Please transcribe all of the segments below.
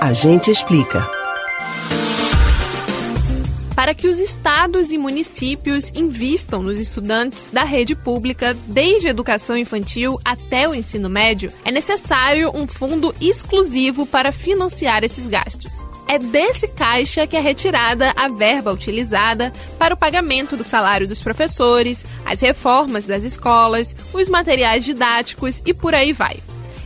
A gente explica. Para que os estados e municípios invistam nos estudantes da rede pública, desde a educação infantil até o ensino médio, é necessário um fundo exclusivo para financiar esses gastos. É desse caixa que é retirada a verba utilizada para o pagamento do salário dos professores, as reformas das escolas, os materiais didáticos e por aí vai.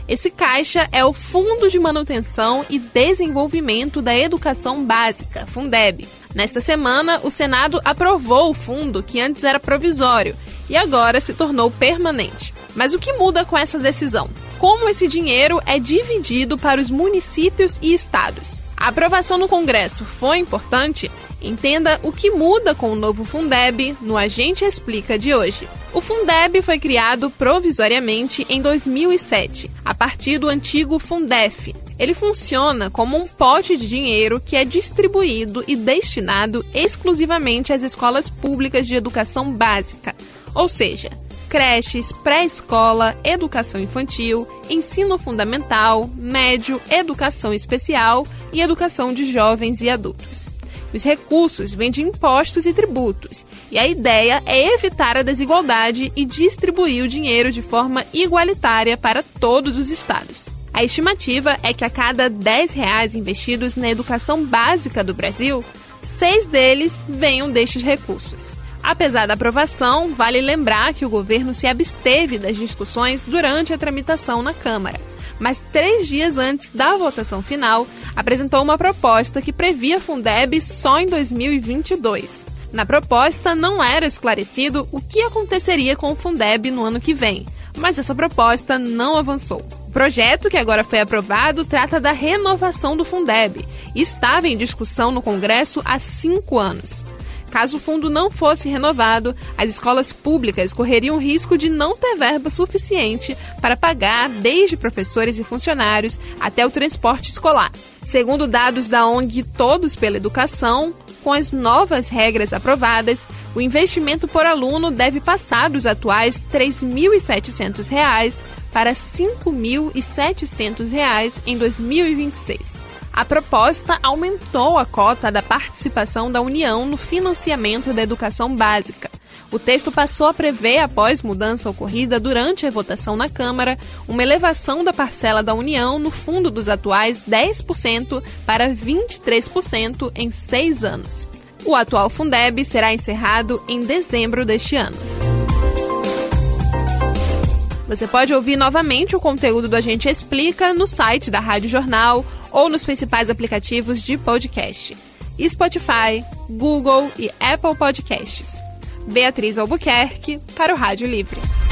Esse caixa é o Fundo de Manutenção e Desenvolvimento da Educação Básica, Fundeb. Nesta semana, o Senado aprovou o fundo, que antes era provisório, e agora se tornou permanente. Mas o que muda com essa decisão? Como esse dinheiro é dividido para os municípios e estados? A aprovação no Congresso foi importante? Entenda o que muda com o novo Fundeb no Agente Explica de hoje. O Fundeb foi criado provisoriamente em 2007, a partir do antigo Fundef. Ele funciona como um pote de dinheiro que é distribuído e destinado exclusivamente às escolas públicas de educação básica, ou seja, creches, pré-escola, educação infantil, ensino fundamental, médio, educação especial e educação de jovens e adultos. Os recursos vêm de impostos e tributos, e a ideia é evitar a desigualdade e distribuir o dinheiro de forma igualitária para todos os estados. A estimativa é que a cada 10 reais investidos na educação básica do Brasil, seis deles venham destes recursos. Apesar da aprovação, vale lembrar que o governo se absteve das discussões durante a tramitação na Câmara. Mas três dias antes da votação final, apresentou uma proposta que previa Fundeb só em 2022. Na proposta, não era esclarecido o que aconteceria com o Fundeb no ano que vem, mas essa proposta não avançou. O projeto, que agora foi aprovado, trata da renovação do Fundeb e estava em discussão no Congresso há cinco anos. Caso o fundo não fosse renovado, as escolas públicas correriam risco de não ter verba suficiente para pagar desde professores e funcionários até o transporte escolar. Segundo dados da ONG Todos pela Educação, com as novas regras aprovadas, o investimento por aluno deve passar dos atuais R$ 3.700 para R$ 5.700 em 2026. A proposta aumentou a cota da participação da União no financiamento da educação básica. O texto passou a prever, após mudança ocorrida durante a votação na Câmara, uma elevação da parcela da União no fundo dos atuais 10% para 23% em seis anos. O atual Fundeb será encerrado em dezembro deste ano. Você pode ouvir novamente o conteúdo do Agente Explica no site da Rádio Jornal ou nos principais aplicativos de podcast: Spotify, Google e Apple Podcasts. Beatriz Albuquerque para o Rádio Livre.